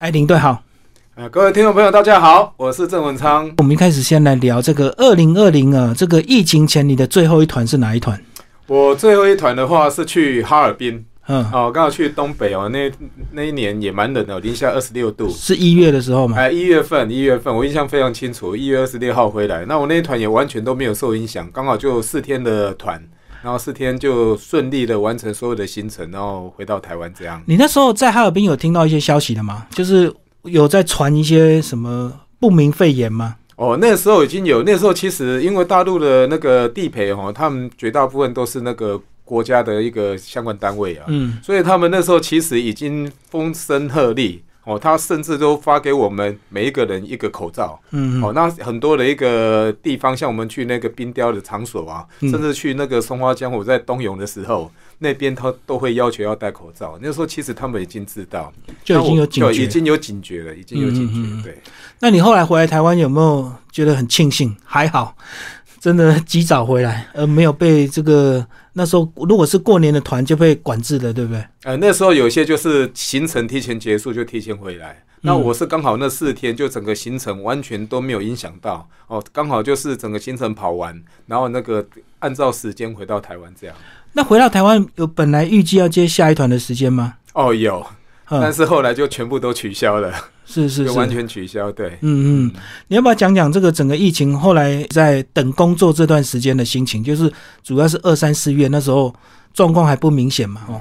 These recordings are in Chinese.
哎，领队好，啊，各位听众朋友，大家好，我是郑文昌。我们一开始先来聊这个二零二零啊，这个疫情前你的最后一团是哪一团？我最后一团的话是去哈尔滨，嗯，哦，刚好去东北哦，那那一年也蛮冷的，零下二十六度。是一月的时候吗？哎，一月份，一月份，我印象非常清楚，一月二十六号回来。那我那一团也完全都没有受影响，刚好就四天的团，然后四天就顺利的完成所有的行程，然后回到台湾这样。你那时候在哈尔滨有听到一些消息的吗？就是有在传一些什么不明肺炎吗？哦，那时候已经有，那时候其实因为大陆的那个地陪哦，他们绝大部分都是那个国家的一个相关单位啊，嗯，所以他们那时候其实已经风声鹤唳哦，他甚至都发给我们每一个人一个口罩嗯哦。那很多的一个地方，像我们去那个冰雕的场所啊，嗯甚至去那个松花江，我在冬泳的时候，那边他都会要求要戴口罩。那时候其实他们已经知道，就已经有警觉。就已经有警觉了，已经有警觉，对。那你后来回来台湾有没有觉得很庆幸？还好，真的及早回来，而没有被这个那时候如果是过年的团就被管制了，对不对？呃，那时候有些就是行程提前结束就提前回来，那我是刚好那四天就整个行程完全都没有影响到哦，刚好就是整个行程跑完，然后那个按照时间回到台湾这样。那回到台湾有本来预计要接下一团的时间吗？哦，有，但嗯，是后来就全部都取消了，是是，是完全取消。对，嗯嗯，你要不要讲讲这个整个疫情后来在等工作这段时间的心情？就是主要是二三四月那时候状况还不明显嘛，哦，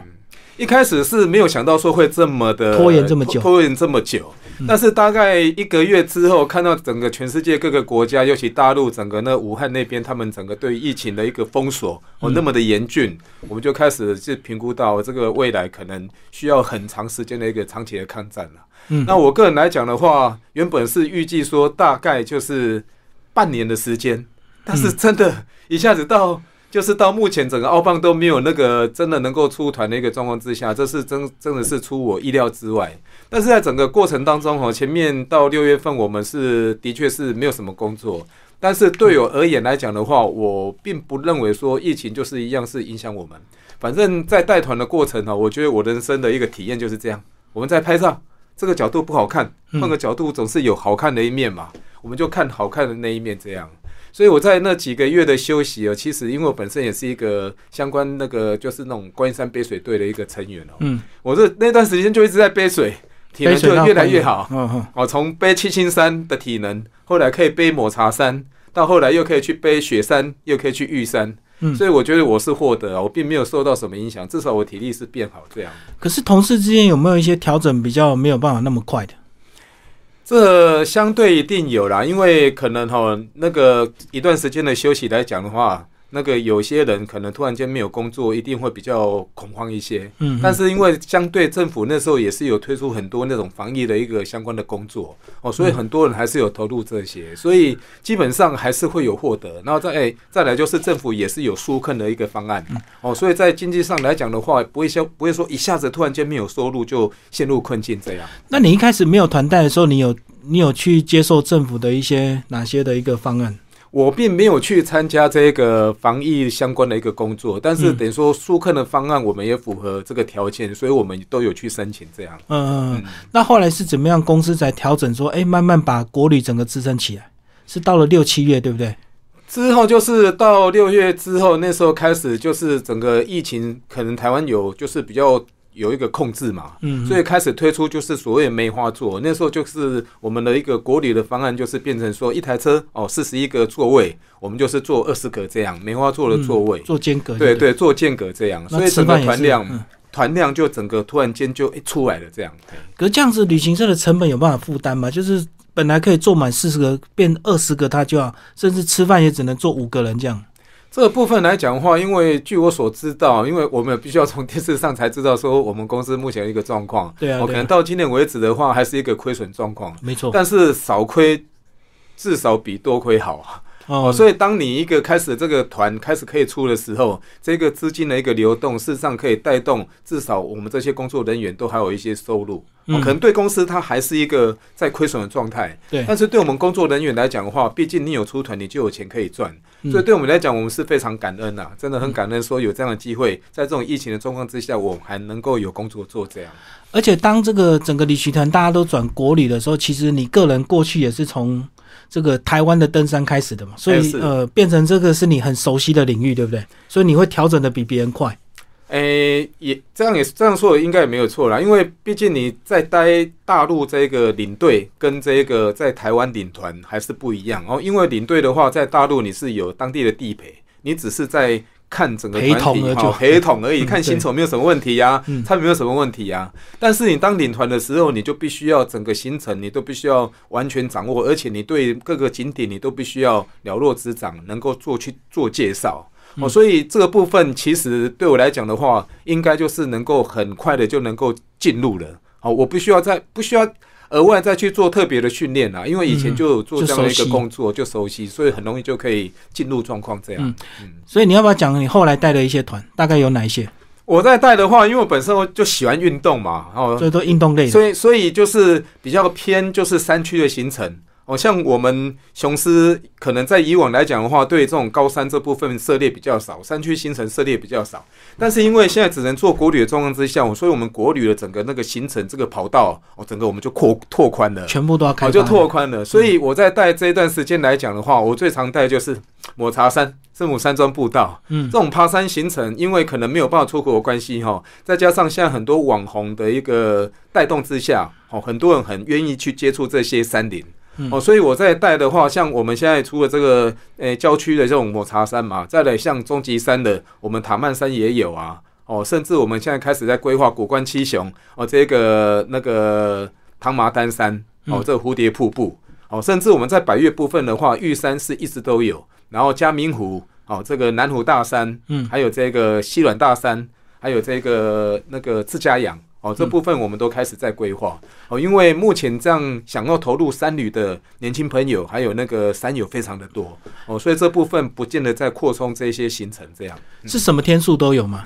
一开始是没有想到说会这么的拖延这么久拖拖延这么久。但是大概一个月之后，看到整个全世界各个国家，尤其大陆整个那武汉那边，他们整个对疫情的一个封锁哦那么的严峻，我们就开始去评估到这个未来可能需要很长时间的一个长期的抗战了。嗯那我个人来讲的话，原本是预计说大概就是半年的时间，但是真的一下子到。就是到目前整个奥棒都没有那个真的能够出团的一个状况之下，这是真真的是出我意料之外。但是在整个过程当中哈，前面到六月份我们是的确是没有什么工作，但是对我而言来讲的话，我并不认为说疫情就是一样是影响我们。反正，在带团的过程呢，我觉得我人生的一个体验就是这样：我们在拍照，这个角度不好看，嗯换个角度总是有好看的一面嘛，我们就看好看的那一面这样。所以我在那几个月的休息哦，其实因为我本身也是一个相关那个就是那种观音山背水队的一个成员哦，嗯，我这那段时间就一直在背水，体能就越来越好。嗯嗯，哦，从背七星山的体能，后来可以背抹茶山，到后来又可以去背雪山，又可以去玉山。嗯所以我觉得我是获得啊，我并没有受到什么影响，至少我体力是变好这样。可是同事之间有没有一些调整比较没有办法那么快的？这相对一定有啦，因为可能哈、那个一段时间的休息来讲的话，那个有些人可能突然间没有工作，一定会比较恐慌一些。嗯，但是因为相对政府那时候也是有推出很多那种防疫的一个相关的工作哦，所以很多人还是有投入这些，所以基本上还是会有获得。然后再哎再来就是政府也是有纾困的一个方案哦，所以在经济上来讲的话，不会消不会说一下子突然间没有收入就陷入困境这样。那你一开始没有团贷的时候，你有你有去接受政府的一些哪些的一个方案？我并没有去参加这个防疫相关的一个工作，但是嗯等于说舒克的方案我们也符合这个条件，所以我们都有去申请这样。嗯嗯嗯嗯。那后来是怎么样？公司才调整说，哎、慢慢把国旅整个支撑起来，是到了六七月，对不对？之后就是到六月之后，那时候开始就是整个疫情，可能台湾有就是比较有一个控制嘛，嗯，所以开始推出就是所谓梅花座。那时候就是我们的一个国旅的方案，就是变成说一台车哦四十一个座位，我们就是坐二十个这样梅花座的座位，做间隔就对，对，做间隔这样，所以整个吃饭团量嗯团量就整个突然间就一出来了这样。可是这样子，旅行社的成本有办法负担吗？就是本来可以坐满四十个，变二十个，他就要，甚至吃饭也只能坐五个人这样。这个部分来讲的话，因为据我所知道，因为我们必须要从电视上才知道说我们公司目前的一个状况。对啊，哦，可能到今年为止的话，还是一个亏损状况，没错。但是少亏至少比多亏好啊。哦，所以当你一个开始这个团开始可以出的时候，这个资金的一个流动，事实上可以带动至少我们这些工作人员都还有一些收入。可能对公司它还是一个在亏损的状态，对。但是对我们工作人员来讲的话，毕竟你有出团，你就有钱可以赚。所以对我们来讲，我们是非常感恩呐，真的很感恩，说有这样的机会，在这种疫情的状况之下，我还能够有工作做这样。而且当这个整个旅行团大家都转国旅的时候，其实你个人过去也是从这个台湾的登山开始的嘛，所以呃，变成这个是你很熟悉的领域，对不对？所以你会调整的比别人快。诶，也这样也这样说应该也没有错啦，因为毕竟你在待大陆这个领队跟这个在台湾领团还是不一样哦。因为领队的话，在大陆你是有当地的地陪，你只是在看整个陪同哈 陪同而已，看薪酬没有什么问题呀，他没有什么问题呀。但是你当领团的时候，你就必须要整个行程你都必须要完全掌握，而且你对各个景点你都必须要了若指掌，能够做去做介绍。哦，所以这个部分其实对我来讲的话，应该就是能够很快的就能够进入了。好，我不需要再不需要额外再去做特别的训练啦，因为以前就有做这样的一个工作，就熟悉，所以很容易就可以进入状况。这样，嗯，所以你要不要讲你后来带的一些团，大概有哪一些？我在带的话，因为我本身就喜欢运动嘛，哦，所以都运动类，所以所以就是比较偏就是山区的行程。哦，像我们雄狮可能在以往来讲的话，对这种高山这部分涉猎比较少，山区行程涉猎比较少。但是因为现在只能做国旅的状况之下，所以我们国旅的整个那个行程这个跑道，哦，整个我们就扩拓宽了，全部都要开，就拓宽了。所以我在带这一段时间来讲的话，我最常带就是抹茶山、圣母山庄步道，嗯，这种爬山行程，因为可能没有办法出国的关系哈，再加上现在很多网红的一个带动之下，哦，很多人很愿意去接触这些山林。哦，所以我在带的话，像我们现在除了这个诶郊区的这种抹茶山嘛，再来像终极山的，我们塔曼山也有啊。哦，甚至我们现在开始在规划古关七雄哦，这个那个唐麻丹山哦，这个蝴蝶瀑布哦，甚至我们在百越部分的话，玉山是一直都有，然后嘉明湖哦，这个南湖大山，嗯，还有这个西软大山，还有这个那个自家养。哦，这部分我们都开始在规划哦，因为目前这样想要投入山旅的年轻朋友，还有那个山友非常的多哦，所以这部分不见得在扩充这些行程，这样是什么天数都有吗？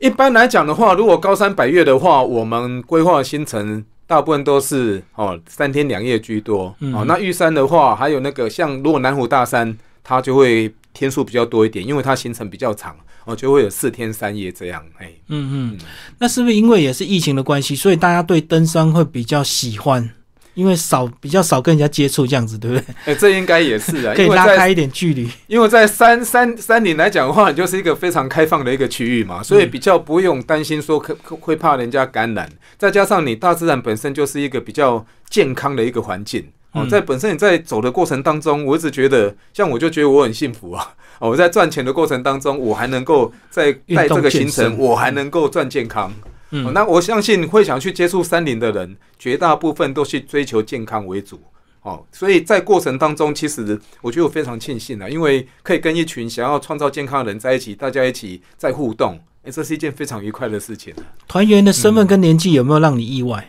一般来讲的话，如果高山百越的话，我们规划行程大部分都是哦三天两夜居多哦。那玉山的话，还有那个像如果南湖大山，它就会天数比较多一点，因为它行程比较长。哦，就会有四天三夜这样，哎，嗯嗯，那是不是因为也是疫情的关系，所以大家对登山会比较喜欢？因为少比较少跟人家接触这样子，对不对？哎，这应该也是啊，可以拉开一点距离。因为在山山山林来讲的话，就是一个非常开放的一个区域嘛，所以比较不用担心说可会怕人家感染。再加上你大自然本身就是一个比较健康的一个环境哦，在本身你在走的过程当中，我一直觉得，像我就觉得我很幸福啊。我在赚钱的过程当中，我还能够在带这个行程，我还能够赚健康。嗯，那我相信会想去接触山林的人，绝大部分都是追求健康为主。哦，所以在过程当中，其实我觉得我非常庆幸啊，因为可以跟一群想要创造健康的人在一起，大家一起在互动，哎，这是一件非常愉快的事情。团员的身份跟年纪有没有让你意外？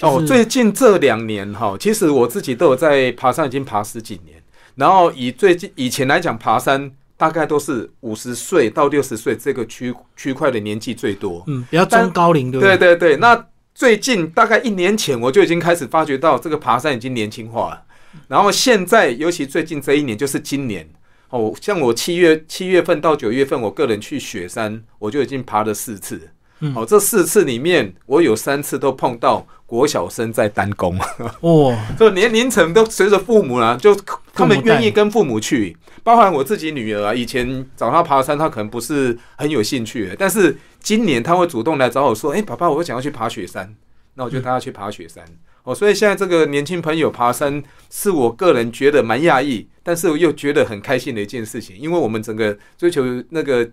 哦，最近这两年哈，其实我自己都有在爬山，已经爬十几年。然后以最近以前来讲，爬山。大概都是五十岁到六十岁这个区区块的年纪最多，嗯，比较中高龄，对不对？对对对。那最近大概一年前，我就已经开始发觉到这个爬山已经年轻化了。然后现在，尤其最近这一年，就是今年哦，像我七月七月份到九月份，我个人去雪山，我就已经爬了四次。哦，这四次里面，我有三次都碰到国小生在单工，哇，就年龄层都随着父母啦，就他们愿意跟父母去，包含我自己女儿啊，以前找她爬山，她可能不是很有兴趣，但是今年她会主动来找我说：“哎，爸爸，我想要去爬雪山。”那我就带她去爬雪山。哦，所以现在这个年轻朋友爬山，是我个人觉得蛮讶异，但是又觉得很开心的一件事情，因为我们整个追求那个。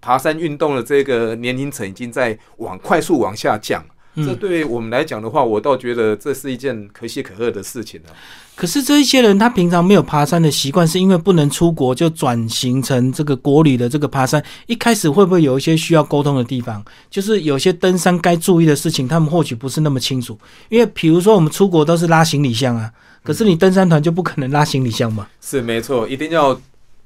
爬山运动的这个年龄层已经在往快速往下降，这对我们来讲的话，我倒觉得这是一件可喜可贺的事情了。可是这一些人他平常没有爬山的习惯，是因为不能出国就转型成这个国旅的这个爬山。一开始会不会有一些需要沟通的地方？就是有些登山该注意的事情，他们或许不是那么清楚。因为比如说我们出国都是拉行李箱啊。可是你登山团就不可能拉行李箱嘛？是没错，一定要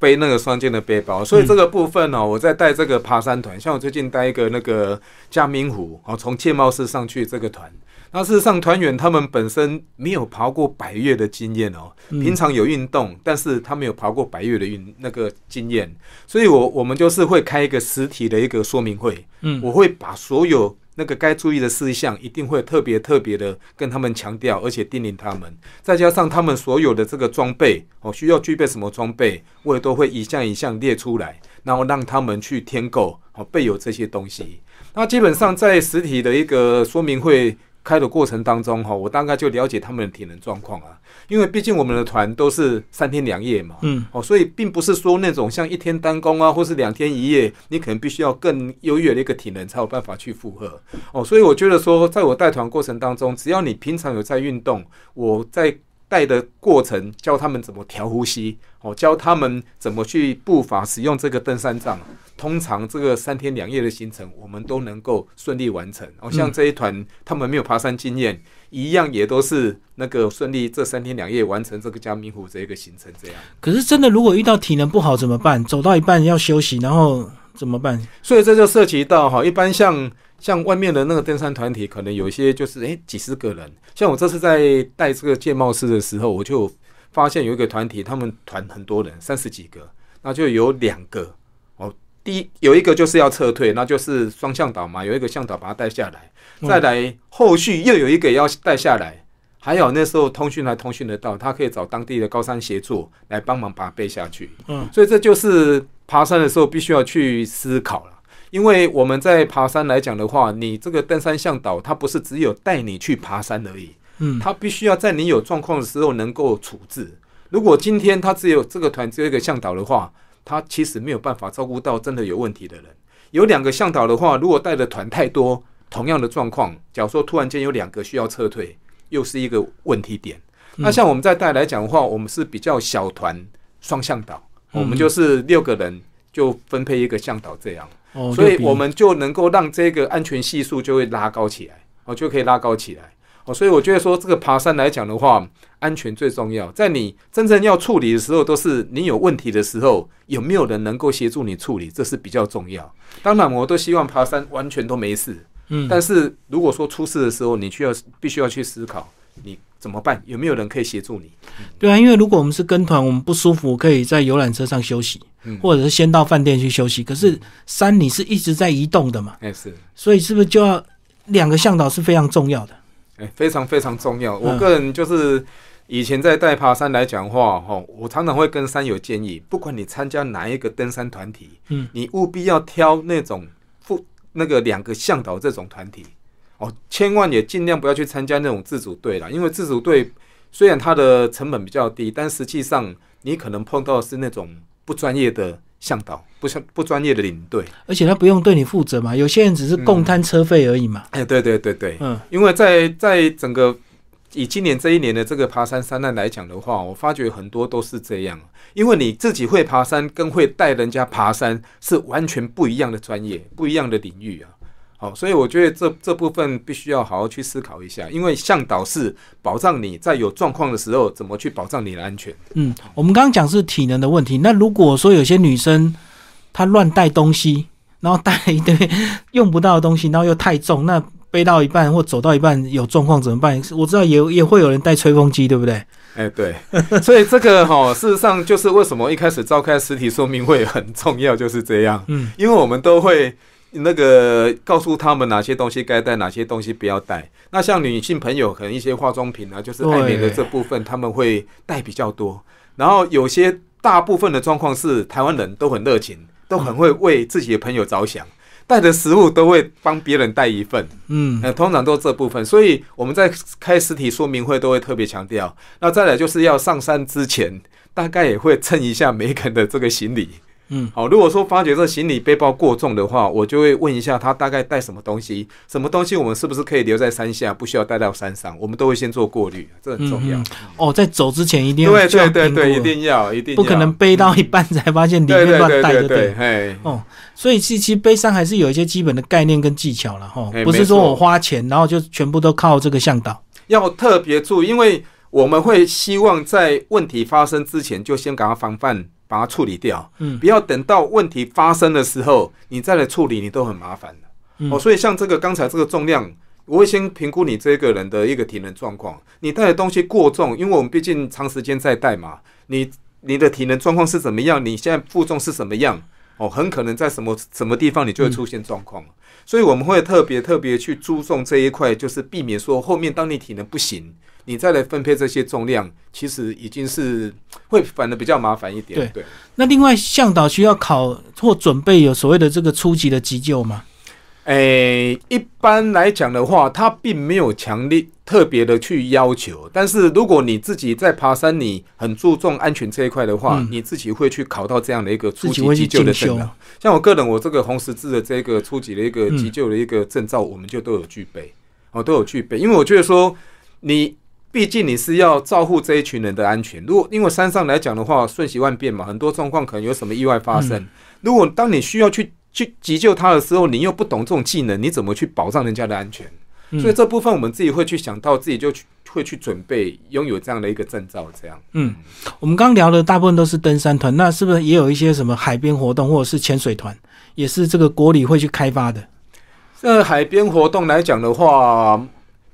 背那个双肩的背包，所以这个部分呢，我在带这个爬山团，像我最近带一个那个嘉明湖哦，从界贸市上去这个团。那事实上，团员他们本身没有爬过百越的经验哦，平常有运动，但是他没有爬过百越的运那个经验，所以我我们就是会开一个实体的一个说明会，嗯，我会把所有那个该注意的事项，一定会特别特别的跟他们强调，而且叮咛他们，再加上他们所有的这个装备哦，需要具备什么装备，我也都会一项一项列出来，然后让他们去添购哦，备有这些东西。那基本上在实体的一个说明会。开的过程当中哈，我大概就了解他们的体能状况啊，因为毕竟我们的团都是三天两夜嘛，嗯，哦，所以并不是说那种像一天单工啊，或是两天一夜，你可能必须要更优越的一个体能才有办法去负荷哦，所以我觉得说，在我带团过程当中，只要你平常有在运动，我在。带的过程教他们怎么调呼吸，哦，教他们怎么去步伐使用这个登山杖。通常这个三天两夜的行程，我们都能够顺利完成。哦，像这一团他们没有爬山经验，一样也都是那个顺利这三天两夜完成这个嘉明湖这一个行程。这样。可是真的，如果遇到体能不好怎么办？走到一半要休息，然后怎么办？所以这就涉及到哈，一般像。像外面的那个登山团体，可能有一些就是诶几十个人。像我这次在带这个建茂师的时候，我就发现有一个团体，他们团很多人，三十几个，那就有两个哦。第一有一个就是要撤退，那就是双向导嘛，有一个向导把他带下来，再来后续又有一个要带下来，还有那时候通讯还通讯得到，他可以找当地的高山协助来帮忙把他背下去。嗯，所以这就是爬山的时候必须要去思考了。因为我们在爬山来讲的话，你这个登山向导，他不是只有带你去爬山而已，嗯，他必须要在你有状况的时候能够处置。如果今天他只有这个团只有一个向导的话，他其实没有办法照顾到真的有问题的人。有两个向导的话，如果带的团太多，同样的状况，假如说突然间有两个需要撤退，又是一个问题点。那像我们在带来讲的话，我们是比较小团双向导，我们就是六个人就分配一个向导这样。所以我们就能够让这个安全系数就会拉高起来，哦，就可以拉高起来，哦，所以我觉得说这个爬山来讲的话，安全最重要。在你真正要处理的时候，都是你有问题的时候，有没有人能够协助你处理，这是比较重要。当然，我都希望爬山完全都没事，嗯，但是如果说出事的时候，你需要必须要去思考你。怎么办？有没有人可以协助你？对啊，因为如果我们是跟团，我们不舒服，可以在游览车上休息，或者是先到饭店去休息。可是山你是一直在移动的嘛？哎，是。所以是不是就要两个向导是非常重要的？哎，非常非常重要。我个人就是以前在带爬山来讲话，哈，我常常会跟山友建议，不管你参加哪一个登山团体，嗯，你务必要挑那种副那个两个向导这种团体。哦，千万也尽量不要去参加那种自主队了，因为自主队虽然它的成本比较低，但实际上你可能碰到的是那种不专业的向导，不像不专业的领队，而且他不用对你负责嘛，有些人只是共摊车费而已嘛。哎，对对对对，嗯，因为在在整个以今年这一年的这个爬山山难来讲的话，我发觉很多都是这样，因为你自己会爬山，跟会带人家爬山是完全不一样的专业，不一样的领域啊。好，所以我觉得这这部分必须要好好去思考一下，因为向导是保障你在有状况的时候怎么去保障你的安全。嗯，我们刚刚讲是体能的问题，那如果说有些女生她乱带东西，然后带一堆用不到的东西，然后又太重，那背到一半或走到一半有状况怎么办？我知道也也会有人带吹风机，对不对？哎，对，所以这个哈，事实上就是为什么一开始召开实体说明会很重要，就是这样。嗯，因为我们都会。那个告诉他们哪些东西该带，哪些东西不要带。那像女性朋友，可能一些化妆品啊，就是爱美的这部分，他们会带比较多。然后有些大部分的状况是，台湾人都很热情，都很会为自己的朋友着想，带的食物都会帮别人带一份。嗯，呃，通常都这部分。所以我们在开实体说明会都会特别强调。那再来就是要上山之前，大概也会称一下每个人的这个行李。嗯，好。如果说发觉这行李背包过重的话，我就会问一下他大概带什么东西，什么东西我们是不是可以留在山下，不需要带到山上，我们都会先做过滤，这很重要。哦，在走之前一定要对对对对，一定要一定不可能背到一半才发现里面乱带的对。哦，所以其实背山还是有一些基本的概念跟技巧了哈，不是说我花钱然后就全部都靠这个向导，要特别注意，因为我们会希望在问题发生之前就先给他防范。把它处理掉，嗯不要等到问题发生的时候，你再来处理，你都很麻烦的。嗯哦，所以像这个刚才这个重量，我会先评估你这个人的一个体能状况。你带的东西过重，因为我们毕竟长时间在带嘛，你你的体能状况是怎么样？你现在负重是什么样？哦，很可能在什么什么地方你就会出现状况。所以我们会特别特别去注重这一块，就是避免说后面当你体能不行，你再来分配这些重量，其实已经是 会反而比较麻烦一点。对对。那另外向导需要考或准备有所谓的这个初级的急救吗？诶、一般来讲的话，它并没有强烈特别的去要求。但是如果你自己在爬山，你很注重安全这一块的话，嗯你自己会去考到这样的一个初级急救的证照。像我个人，我这个红十字的这个初级的一个嗯急救的一个证照，我们就都有具备，哦，都有具备。因为我觉得说，你毕竟你是要照顾这一群人的安全。如果因为山上来讲的话，瞬息万变嘛，很多状况可能有什么意外发生。嗯如果当你需要去去急救他的时候，你又不懂这种技能，你怎么去保障人家的安全？嗯所以这部分我们自己会去想到，自己就去会去准备拥有这样的一个证照，这样。嗯，我们刚刚聊的大部分都是登山团，那是不是也有一些什么海边活动或者是潜水团，也是这个国里会去开发的？这海边活动来讲的话，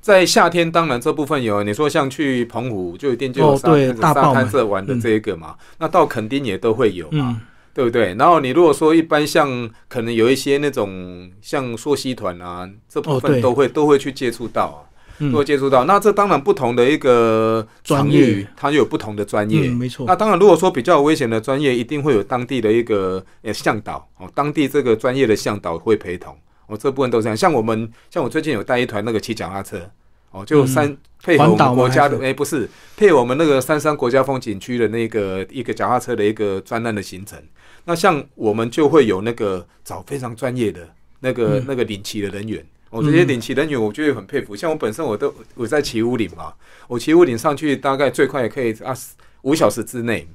在夏天当然这部分有，你说像去澎湖就一定就有哦沙、沙滩满社玩的这一个嘛，那到垦丁也都会有嘛。嗯对不对？然后你如果说一般像可能有一些那种像溯溪团啊，这部分都会、都会去接触到啊，嗯都会接触到。那这当然不同的一个专业它就有不同的专业。嗯，没错那。当然，如果说比较危险的专业，一定会有当地的一个呃向导哦，当地这个专业的向导会陪同哦，这部分都是这样。像我们，像我最近有带一团那个骑脚踏车哦，就三、配合我们国家的还哎、不是配合我们那个三山国家风景区的那个一个脚踏车的一个专案的行程。那像我们就会有那个找非常专业的那个、嗯那个领骑的人员。哦，这些领骑人员我觉得很佩服。像我本身我都我在骑五岭嘛，我骑五岭上去大概最快也可以啊五小时之内。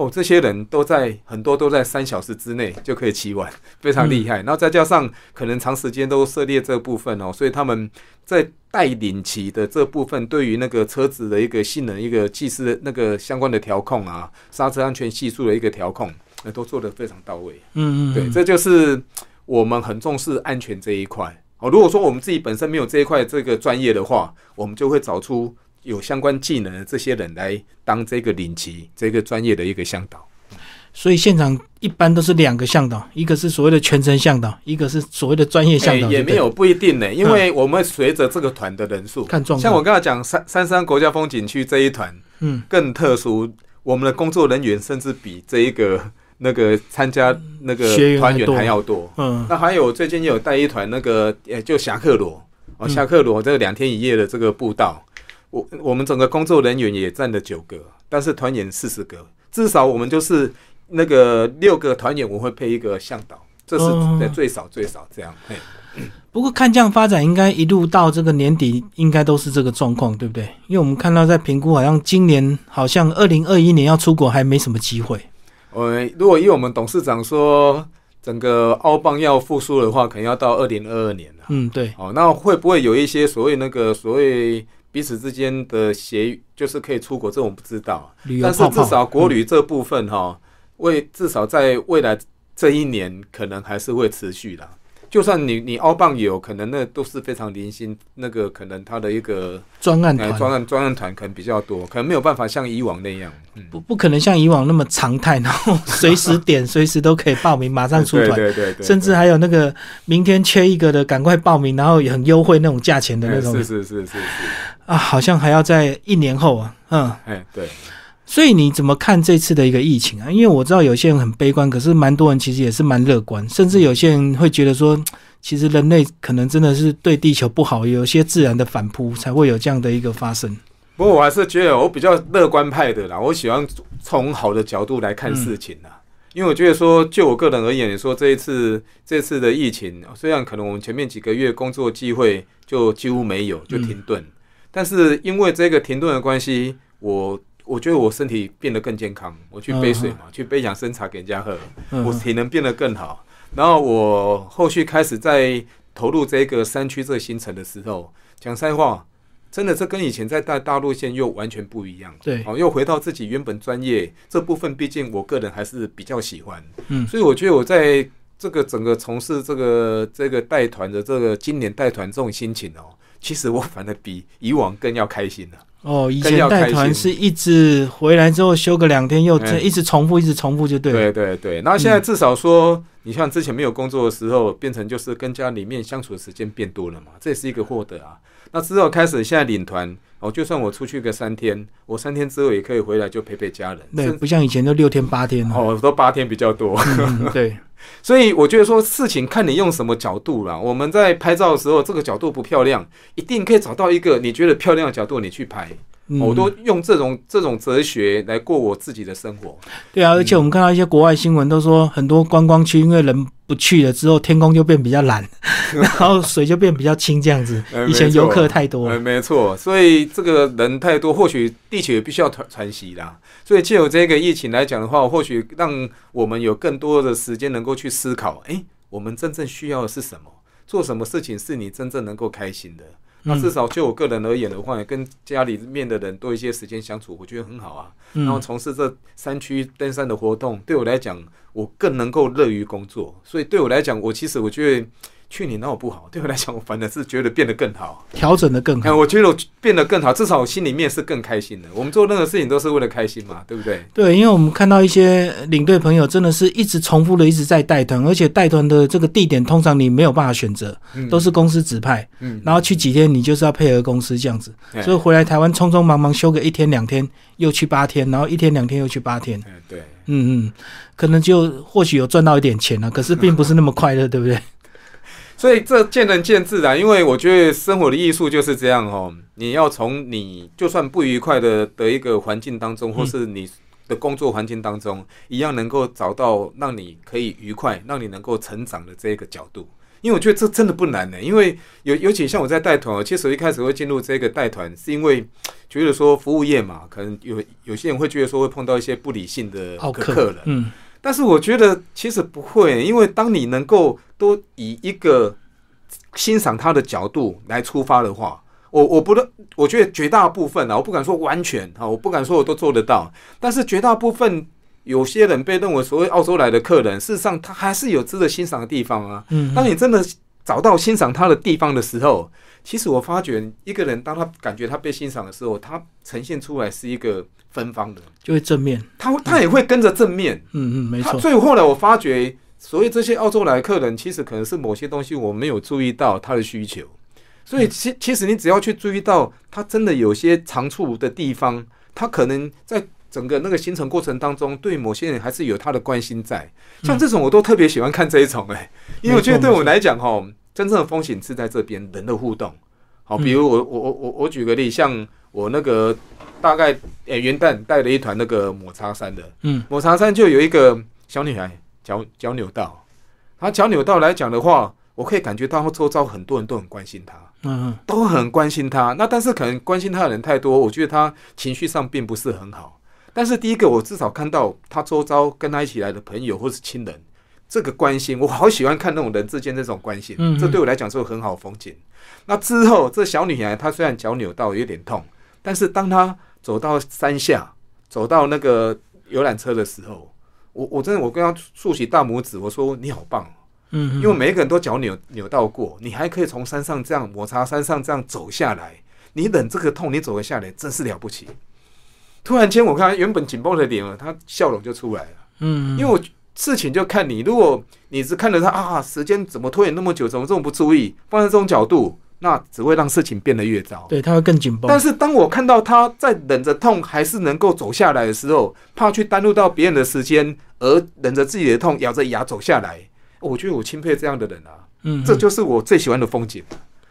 哦，这些人都在很多都在三小时之内就可以骑完，非常厉害。然后再加上可能长时间都涉猎这部分哦，所以他们在带领骑的这部分，对于那个车子的一个性能、一个技师的那个相关的调控啊，刹车安全系数的一个调控，呃，都做得非常到位。嗯嗯，对，嗯这就是我们很重视安全这一块。哦，如果说我们自己本身没有这一块这个专业的话，我们就会找出有相关技能的这些人来当这个领级这个专业的一个向导。所以现场一般都是两个向导，一个是所谓的全程向导，一个是所谓的专业向导，也没有不一定呢，因为我们随着这个团的人数，看状况。像我刚才讲三三山国家风景区这一团嗯更特殊，我们的工作人员甚至比这一个那个参加那个团员还要多。嗯那还有最近也有带一团那个呃，就侠客罗哦，嗯侠客罗这两天一夜的这个步道，我我们整个工作人员也占了九个，但是团员四十个，至少我们就是那个六个团员，我会配一个向导，这是在最少最少这样。嘿不过看这样发展，应该一路到这个年底，应该都是这个状况，对不对？因为我们看到在评估，好像今年好像二零二一年要出国还没什么机会。呃，如果以我们董事长说，整个澳棒要复苏的话，可能要到二零二二年了。嗯，对，哦，那会不会有一些所谓那个所谓彼此之间的协议，就是可以出国？这我们不知道。但是至少国旅这部分哈、为至少在未来这一年，可能还是会持续的。就算你你凹棒有可能那都是非常零星，那个可能他的一个呃专案团、专案专案团可能比较多，可能没有办法像以往那样。嗯，不不可能像以往那么常态，然后随时点随时都可以报名，马上出对团，对对对，甚至还有那个明天缺一个的，赶快报名，然后也很优惠那种价钱的那种哎是是是是是，啊，好像还要在一年后啊，嗯。哎对。所以你怎么看这次的一个疫情啊？因为我知道有些人很悲观，可是蛮多人其实也是蛮乐观，甚至有些人会觉得说，其实人类可能真的是对地球不好，有些自然的反扑才会有这样的一个发生。不过我还是觉得我比较乐观派的啦，我喜欢从好的角度来看事情啦。因为我觉得说，就我个人而言，你说这一次这次的疫情，虽然可能我们前面几个月工作机会就几乎没有，就停顿，但是因为这个停顿的关系，我我觉得我身体变得更健康。我去背水嘛，去背养生茶给人家喝，我嗯，体能变得更好。然后我后续开始在投入这个山区这个行程的时候，讲实在话，真的这跟以前在大大陆线又完全不一样。对哦，又回到自己原本专业这部分，毕竟我个人还是比较喜欢。嗯所以我觉得我在这个整个从事这个这个带团的这个今年带团这种心情哦，其实我反而比以往更要开心了。哦，以前带团是一直回来之后休个两天，又这一直重复，一直重复就对了。对对对，那现在至少说，你像之前没有工作的时候，变成就是跟家里面相处的时间变多了嘛，这也是一个获得啊。那之后开始现在领团，哦，就算我出去个三天，我三天之后也可以回来就陪陪家人，对，甚不像以前都六天八天。哦，都八天比较多。嗯，对，所以我觉得说事情看你用什么角度啦。我们在拍照的时候，这个角度不漂亮，一定可以找到一个你觉得漂亮的角度，你去拍。嗯我都用这种这种哲学来过我自己的生活。对啊，而且我们看到一些国外新闻都说，很多观光区因为人不去了之后，天空就变比较蓝，然后水就变比较清，这样子。以前游客太多没错，所以这个人太多，或许地球也必须要传传习啦。所以借由这个疫情来讲的话，或许让我们有更多的时间能够去思考，诶，我们真正需要的是什么？做什么事情是你真正能够开心的？那至嗯少就我个人而言的话，跟家里面的人多一些时间相处，我觉得很好啊。然后嗯，从事这山区登山的活动，对我来讲，我更能够乐于工作。所以对我来讲，我其实我觉得去年那我不好，对我来讲，我反而是觉得变得更好。调整的更哎，好。我觉得我变得更好，至少我心里面是更开心的。我们做任何事情都是为了开心嘛，对不对？对，因为我们看到一些领队朋友真的是一直重复的一直在带团，而且带团的这个地点通常你没有办法选择，嗯都是公司指派，嗯，然后去几天你就是要配合公司这样子，哎所以回来台湾匆匆忙忙休个一天两天，又去八天，然后一天两天又去八天，嗯对，嗯嗯，可能就或许有赚到一点钱了，可是并不是那么快乐，对不对？所以这见仁见智啊。因为我觉得生活的艺术就是这样哦，你要从你就算不愉快的的一个环境当中，或是你的工作环境当中，一样能够找到让你可以愉快、让你能够成长的这个角度。因为我觉得这真的不难呢，因为尤尤其像我在带团哦，其实我一开始会进入这个带团，是因为觉得说服务业嘛，可能有有些人会觉得说会碰到一些不理性的客人，嗯，但是我觉得其实不会，因为当你能够都以一个欣赏他的角度来出发的话，我我不能，我觉得绝大部分啊，我不敢说完全啊，我不敢说我都做得到，但是绝大部分有些人被认为所谓澳洲来的客人，事实上他还是有值得欣赏的地方啊。嗯，当你真的找到欣赏他的地方的时候，其实我发觉一个人当他感觉他被欣赏的时候，他呈现出来是一个芬芳的，就会正面，他他也会跟着正面。嗯嗯，没错，他所以后来我发觉，所以这些澳洲来的客人，其实可能是某些东西我没有注意到他的需求。所以其其实你只要去注意到他真的有些长处的地方，他可能在整个那个行程过程当中，对某些人还是有他的关心在。像这种我都特别喜欢看这一种哎、因为我觉得对我来讲哈，真正的风险是在这边人的互动。好，比如我我我我我举个例，像我那个大概诶、元旦带了一团那个抹茶山的，嗯，抹茶山就有一个小女孩脚脚扭到，她脚扭到来讲的话，我可以感觉到周遭很多人都很关心她，嗯嗯，都很关心她。那但是可能关心她的人太多，我觉得她情绪上并不是很好。但是第一个，我至少看到她周遭跟她一起来的朋友或是亲人，这个关心，我好喜欢看那种人之间这种关心，这对我来讲是个很好的风景。那之后，这小女孩她虽然脚扭到有点痛，但是当她走到山下，走到那个游览车的时候，我我真的我跟她竖起大拇指，我说你好棒哦，嗯，因为每一个人都脚扭扭到过，你还可以从山上这样摩擦山上这样走下来，你忍这个痛，你走了下来，真是了不起。突然间，我看她原本紧绷的脸，她笑容就出来了。嗯，因为我事情就看你，如果你只看着他啊，时间怎么拖延那么久，怎么这么不注意，放在这种角度，那只会让事情变得越糟。对，他会更紧绷但，是当我看到他在忍着痛还是能够走下来的时候，怕去耽误到别人的时间，而忍着自己的痛，咬着牙走下来，我觉得我钦佩这样的人啊，嗯，这就是我最喜欢的风景。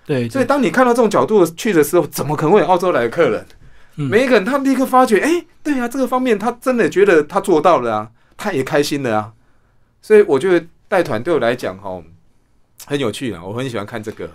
对，所以当你看到这种角度去的时候，怎么可能会有澳洲来的客人？嗯每一个人他立刻发觉，哎、对啊，这个方面他真的觉得他做到了啊，他也开心了啊。所以我觉得带团对我来讲，哈，很有趣啊，我很喜欢看这个。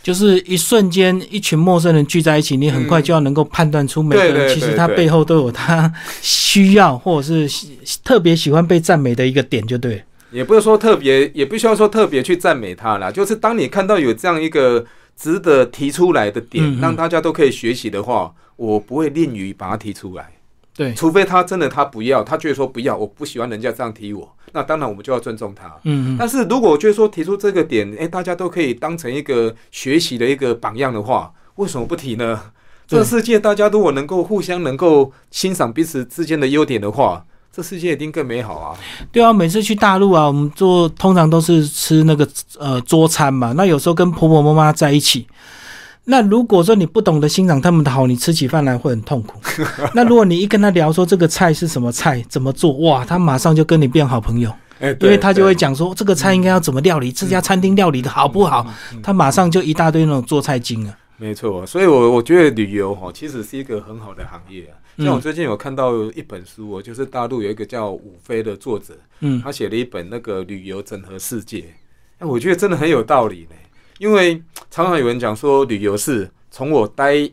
就是一瞬间，一群陌生人聚在一起，你很快就要能够判断出每个人其实他背后都有他需要或者是特别喜欢被赞美的一个点，就对。也不是说特别，也不需要说特别去赞美他啦，就是当你看到有这样一个值得提出来的点，嗯嗯让大家都可以学习的话，我不会吝于把它提出来。对，除非他真的他不要，他觉得说不要，我不喜欢人家这样提我，那当然我们就要尊重他。嗯嗯，但是如果我觉得说提出这个点，诶，大家都可以当成一个学习的一个榜样的话，为什么不提呢？这世界大家如果能够互相能够欣赏彼此之间的优点的话，这世界一定更美好啊！对啊，每次去大陆啊，我们做通常都是吃那个呃桌餐嘛。那有时候跟婆婆妈妈在一起，那如果说你不懂得欣赏他们的好，你吃起饭来会很痛苦。那如果你一跟他聊说这个菜是什么菜，怎么做，哇，他马上就跟你变好朋友，哎，因为他就会讲，说这个菜应该要怎么料理，这家餐厅料理的好不好，他马上就一大堆那种做菜精啊。没错，所以我我觉得旅游哈，其实是一个很好的行业啊。像我嗯最近有看到一本书哦，就是大陆有一个叫伍飞的作者，嗯他写了一本那个旅游整合世界，哎，我觉得真的很有道理呢。因为常常有人讲说，旅游是从我待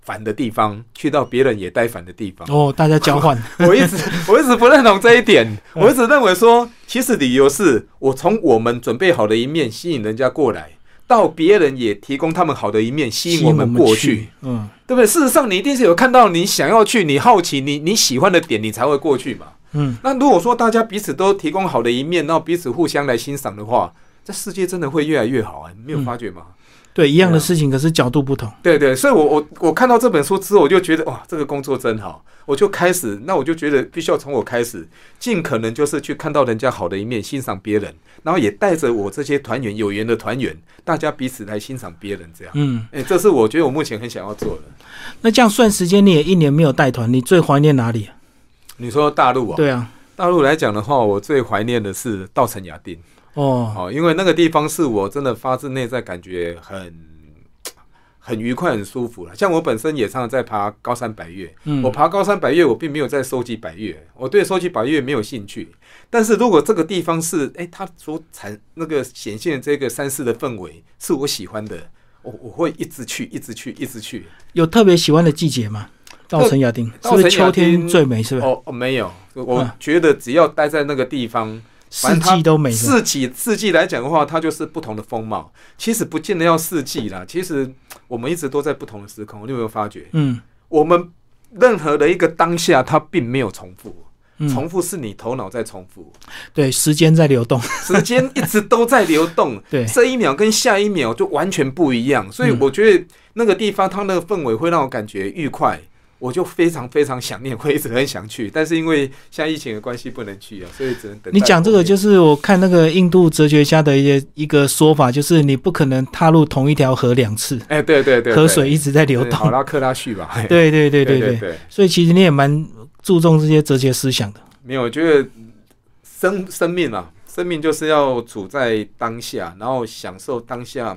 烦的地方去到别人也待烦的地方。哦，大家交换，我一直 我一直不认同这一点，我一直认为说，其实旅游是我从我们准备好的一面吸引人家过来，到别人也提供他们好的一面吸引我们过去。，嗯，对不对？事实上，你一定是有看到你想要去、你好奇、你你喜欢的点，你才会过去嘛。嗯，那如果说大家彼此都提供好的一面，然后彼此互相来欣赏的话，这世界真的会越来越好啊！你没有发觉吗？对，一样的事情，可是角度不同。对对，所以我我我看到这本书之后，我就觉得哇，这个工作真好，我就开始，那我就觉得必须要从我开始，尽可能就是去看到人家好的一面，欣赏别人，然后也带着我这些团员有缘的团员，大家彼此来欣赏别人，这样。嗯，哎、这是我觉得我目前很想要做的。那这样算时间，你也一年没有带团，你最怀念哪里啊？你说大陆啊？对啊，大陆来讲的话，我最怀念的是稻城亚丁哦，好，因为那个地方是我真的发自内在感觉很 很愉快、很舒服了。像我本身也常常在爬高山百岳，嗯我爬高山百岳，我并没有在收集百岳，我对收集百岳没有兴趣。但是如果这个地方是哎，它所产那个显现的这个山势的氛围是我喜欢的，我我会一直去，一直去，一直去。有特别喜欢的季节吗？稻城亚丁是不是秋天最美？是不是？哦哦，没有，我嗯觉得只要待在那个地方。四季都美是吧。四季四季来讲的话，它就是不同的风貌。其实不见得要四季啦，其实我们一直都在不同的时空。你有没有发觉？嗯我们任何的一个当下，它并没有重复，嗯，重复是你头脑在重复，对，时间在流动。时间一直都在流动。对，这一秒跟下一秒就完全不一样，所以嗯我觉得那个地方它那个氛围会让我感觉愉快。我就非常非常想念，会一直很想去，但是因为现在疫情的关系不能去啊，所以只能等你讲这个就是我看那个印度哲学家的一些一个说法，就是你不可能踏入同一条河两次，哎，对对对，河水一直在流动。对好拉克拉续吧，对对对 对，对对，所以其实你也蛮注重这些哲学思想的。没有，我觉得生生命啊，生命就是要处在当下，然后享受当下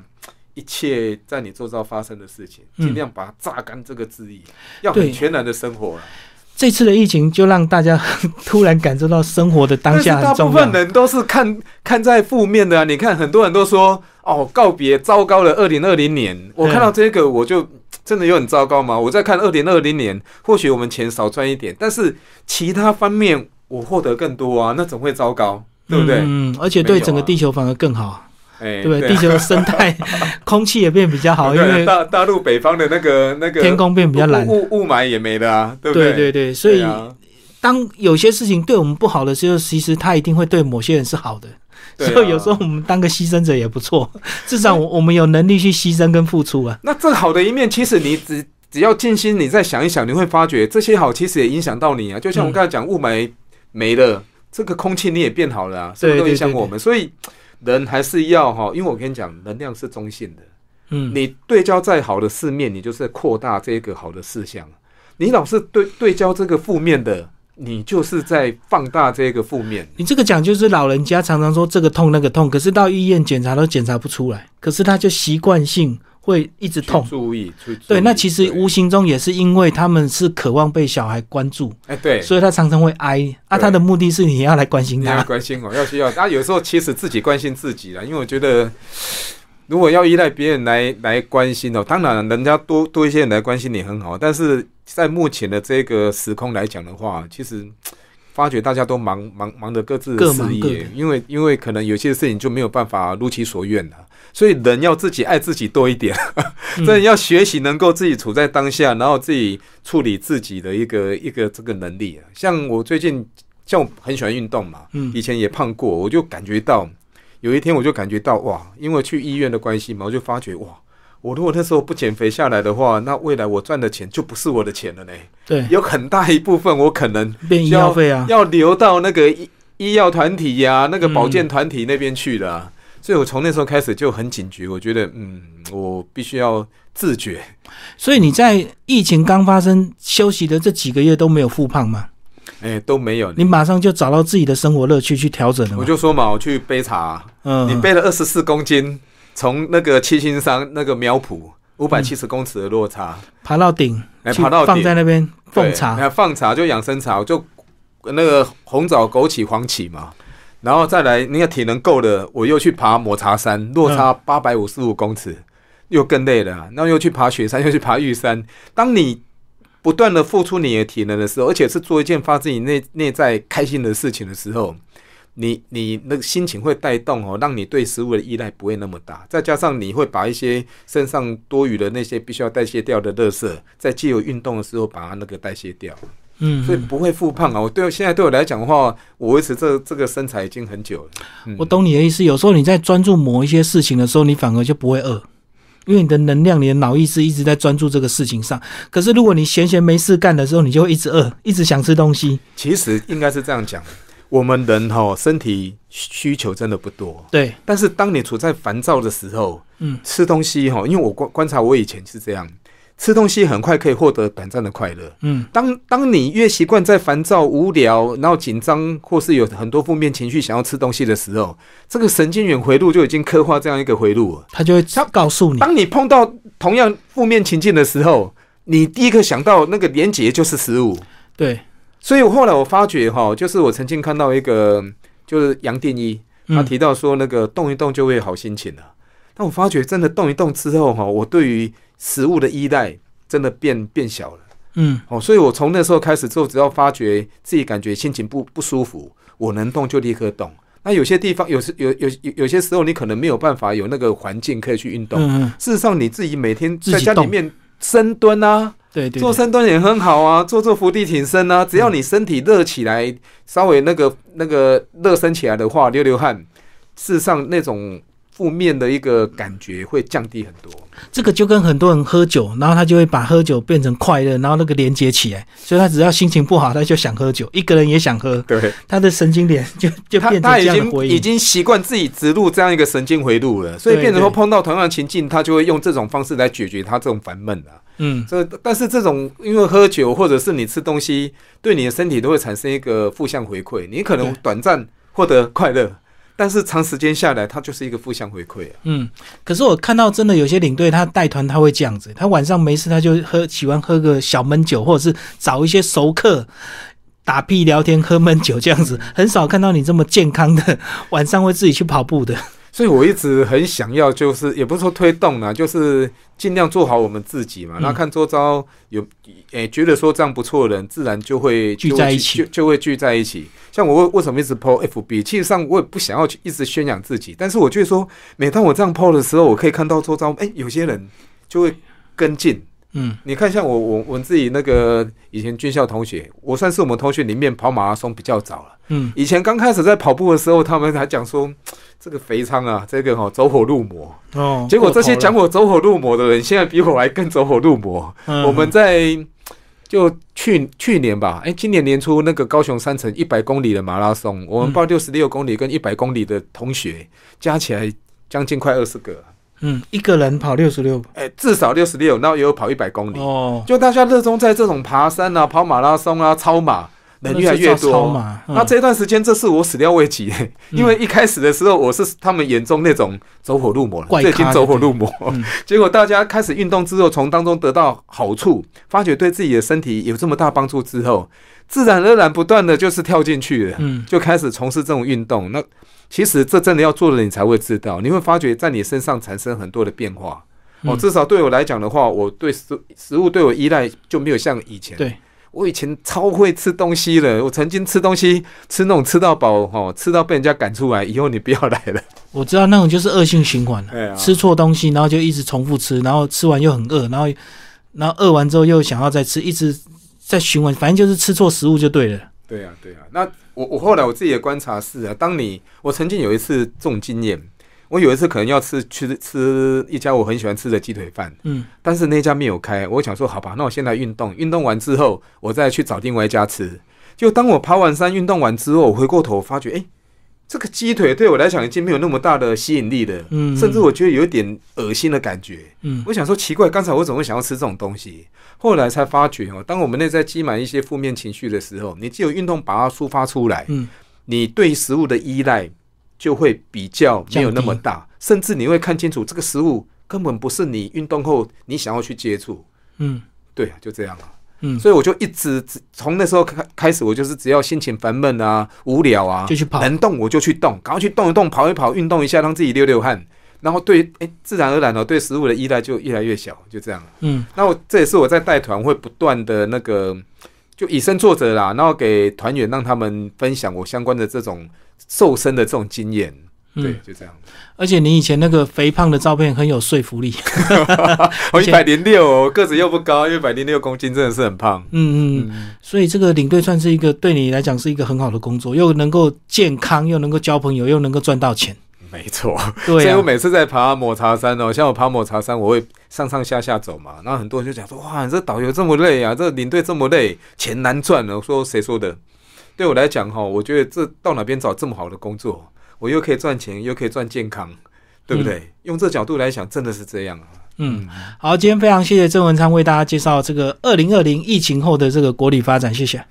一切在你周遭发生的事情，嗯尽量把它榨干这个记忆，要对很全然的生活了。这次的疫情就让大家 突然感受到生活的当下大部分。人都是看看在负面的啊，你看很多人都说哦，告别糟糕的二零二零年。我看到这个，我就真的有很糟糕吗？我在看二零二零年，或许我们钱少赚一点，但是其他方面我获得更多啊，那怎么会糟糕？对不对？嗯，嗯而且对整个地球反而更好，哎，对不对？啊地球的生态、空气也变比较好，因为大大陆北方的那个那个天空变比较蓝。雾雾雾霾也没了啊，对不对对对对，所以啊当有些事情对我们不好的时候，其实它一定会对某些人是好的。啊所以有时候我们当个牺牲者也不错，至少我我们有能力去牺牲跟付出啊。那这好的一面，其实你只只要静心，你再想一想，你会发觉这些好其实也影响到你啊。就像我嗯刚才讲，雾霾没了，这个空气你也变好了啊，是不是都影响我们？所以人还是要哈，因为我跟你讲，能量是中性的。嗯，你对焦再好的四面，你就是扩大这个好的事项。你老是对对焦这个负面的，你就是在放大这个负面。你这个讲就是老人家常常说这个痛那个痛，可是到医院检查都检查不出来，可是他就习惯性会一直痛去。注意，对，注意那其实无形中也是因为他们是渴望被小孩关注，哎对，所以他常常会哀啊。他的目的是你要来关心你要他。关心我，要需要。啊，有时候其实自己关心自己啦，因为我觉得，如果要依赖别人来来关心哦，当然人家多多一些人来关心你很好，但是在目前的这个时空来讲的话，其实发觉大家都忙忙忙的各自的事业，因为因为可能有些事情就没有办法如其所愿了。所以人要自己爱自己多一点，真的要学习能够自己处在当下，然后自己处理自己的一个一个这个能力啊。像我最近，像我很喜欢运动嘛，嗯以前也胖过，我就感觉到有一天我就感觉到哇，因为去医院的关系嘛，我就发觉哇，我如果那时候不减肥下来的话，那未来我赚的钱就不是我的钱了呢。对，有很大一部分我可能变医药费啊，要留到那个医医药团体呀、那个保健团体那边去了啊、所以我从那时候开始就很警觉，我觉得嗯，我必须要自觉。所以你在疫情刚发生休息的这几个月都没有复胖吗？哎、都没有。你马上就找到自己的生活乐趣去调整了？我就说嘛，我去背茶，嗯，你背了二十四公斤，从那个七星山那个苗圃五百七十公尺的落差，爬到顶，爬到顶放在那边奉茶，那放茶就养生茶，就那个红枣、枸杞、黄芪嘛，然后再来那个体能够了，我又去爬抹茶山，落差八百五十五公尺，又更累了啊。然后又去爬雪山，又去爬玉山。当你不断的付出你的体能的时候，而且是做一件发自你内内在开心的事情的时候，你你那个心情会带动哦，让你对食物的依赖不会那么大。再加上你会把一些身上多余的那些必须要代谢掉的垃圾，在借由运动的时候把它那个代谢掉。嗯，所以不会复胖啊。我对现在对我来讲的话，我维持这这个身材已经很久了。嗯我懂你的意思。有时候你在专注某一些事情的时候，你反而就不会饿，因为你的能量、你的脑意识一直在专注这个事情上。可是如果你闲闲没事干的时候，你就会一直饿，一直想吃东西。其实应该是这样讲，我们人哈、身体需求真的不多，对，但是当你处在烦躁的时候，嗯，吃东西哈、因为我观观察我以前是这样。吃东西很快可以获得短暂的快乐。嗯，当当你越习惯在烦躁、无聊，然后紧张，或是有很多负面情绪想要吃东西的时候，这个神经元回路就已经刻画这样一个回路了。他就会告诉你，当你碰到同样负面情境的时候，你第一个想到那个连结就是食物。对，所以我后来我发觉哈，就是我曾经看到一个，就是杨定一，他嗯，提到说那个动一动就会好心情了。但我发觉真的动一动之后哈，我对于食物的依赖真的变变小了。嗯，哦，所以我从那时候开始之后，只要发觉自己感觉心情不不舒服，我能动就立刻动。那有些地方有时有有有有些时候，你可能没有办法有那个环境可以去运动。嗯嗯，事实上，你自己每天在家里面深蹲啊，对对，做深蹲也很好啊，做做伏地挺身啊，只要你身体热起来，稍微那个那个热身起来的话，流流汗，事实上那种负面的一个感觉会降低很多。这个就跟很多人喝酒，然后他就会把喝酒变成快乐，然后那个连接起来，所以他只要心情不好，他就想喝酒，一个人也想喝，对，他的神经连就就他变成他已经这样的回应。已经习惯自己植入这样一个神经回路了，所以变成说碰到同样的情境，他就会用这种方式来解决他这种烦闷啊。嗯，这但是这种因为喝酒或者是你吃东西，对你的身体都会产生一个负向回馈，你可能短暂获得快乐，但是长时间下来，它就是一个负向回馈啊。嗯，可是我看到真的有些领队他带团他会这样子，他晚上没事他就喝喜欢喝个小闷酒，或者是找一些熟客打屁聊天喝闷酒这样子，很少看到你这么健康的 晚上会自己去跑步的。所以我一直很想要，就是也不是说推动啊，就是尽量做好我们自己嘛。嗯那、看周遭有诶、觉得说这样不错的人，自然就会聚在一起就就会聚在一起。像我为为什么一直 PO FB？其实上我也不想要去一直宣扬自己，但是我觉得说，每当我这样 PO 的时候，我可以看到周遭诶、有些人就会跟进。嗯你看，像我我我自己那个以前军校同学，我算是我们同学里面跑马拉松比较早了。嗯，以前刚开始在跑步的时候，他们还讲说这个肥仓啊，这个哈、走火入魔。哦，结果这些讲我走火入魔的人，现在比我还更走火入魔。嗯我们在就去去年吧，哎、今年年初那个高雄山城一百公里的马拉松，我们嗯报六十六公里跟一百公里的同学加起来将近快二十个，嗯一个人跑六十六哎、至少六十六，然后也有跑一百公里。哦，就大家热衷在这种爬山啊、跑马拉松啊、超马，人越来越多。嘛，嗯那这段时间，这是我始料未及、嗯因为一开始的时候，我是他们眼中那种走火入魔了，已经走火入魔。嗯 结果大家开始运动之后，从当中得到好处，发觉对自己的身体有这么大帮助之后，自然而然不断的就是跳进去了，嗯就开始从事这种运动。那其实这真的要做了，你才会知道，你会发觉在你身上产生很多的变化。哦，嗯至少对我来讲的话，我对食食物对我依赖就没有像以前。对，我以前超会吃东西了，我曾经吃东西吃那种吃到饱，哦，吃到被人家赶出来，以后你不要来了。我知道那种就是恶性循环吃错东西，然后就一直重复吃，然后吃完又很饿，然后然后饿完之后又想要再吃，一直在循环，反正就是吃错食物就对了。对呀、对呀、那我我后来我自己的观察是啊，当你我曾经有一次这种经验，我有一次可能要吃去吃一家我很喜欢吃的鸡腿饭，嗯但是那家没有开，我想说好吧，那我先来运动，运动完之后我再去找另外一家吃。就当我爬完山、运动完之后，我回过头发觉，哎、这个鸡腿对我来讲已经没有那么大的吸引力了，嗯，甚至我觉得有一点恶心的感觉。嗯我想说奇怪，刚才我怎么会想要吃这种东西？后来才发觉哦，当我们内在积满一些负面情绪的时候，你只有运动把它抒发出来，嗯你对食物的依赖就会比较没有那么大，甚至你会看清楚这个食物根本不是你运动后你想要去接触。嗯对啊，就这样啊。嗯，所以我就一直只从那时候开开始，我就是只要心情烦闷啊、无聊啊，就去跑能动我就去动，赶快去动一动、跑一跑、运动一下，让自己流流汗。然后对，哎，自然而然哦，对食物的依赖就越来越小，就这样。嗯那我这也是我在带团会不断的那个，就以身作则啦，然后给团员让他们分享我相关的这种瘦身的这种经验。对嗯，，就这样。而且你以前那个肥胖的照片很有说服力。我 一百零六，个子又不高，一百零六公斤，真的是很胖。嗯嗯，嗯，所以这个领队算是一个对你来讲是一个很好的工作，又能够健康，又能够交朋友，又能够赚到钱。没错。对啊所以我，每次在爬抹茶山哦，像我爬抹茶山，我会上上下下走嘛，然后很多人就讲说，哇，你这导游这么累啊，这领队这么累，钱难赚了。我说谁说的？对我来讲哈，我觉得这到哪边找这么好的工作，我又可以赚钱，又可以赚健康，对不对？用这角度来想，真的是这样啊。嗯，好，今天非常谢谢郑文昌为大家介绍这个二零二零疫情后的这个国旅发展，谢谢。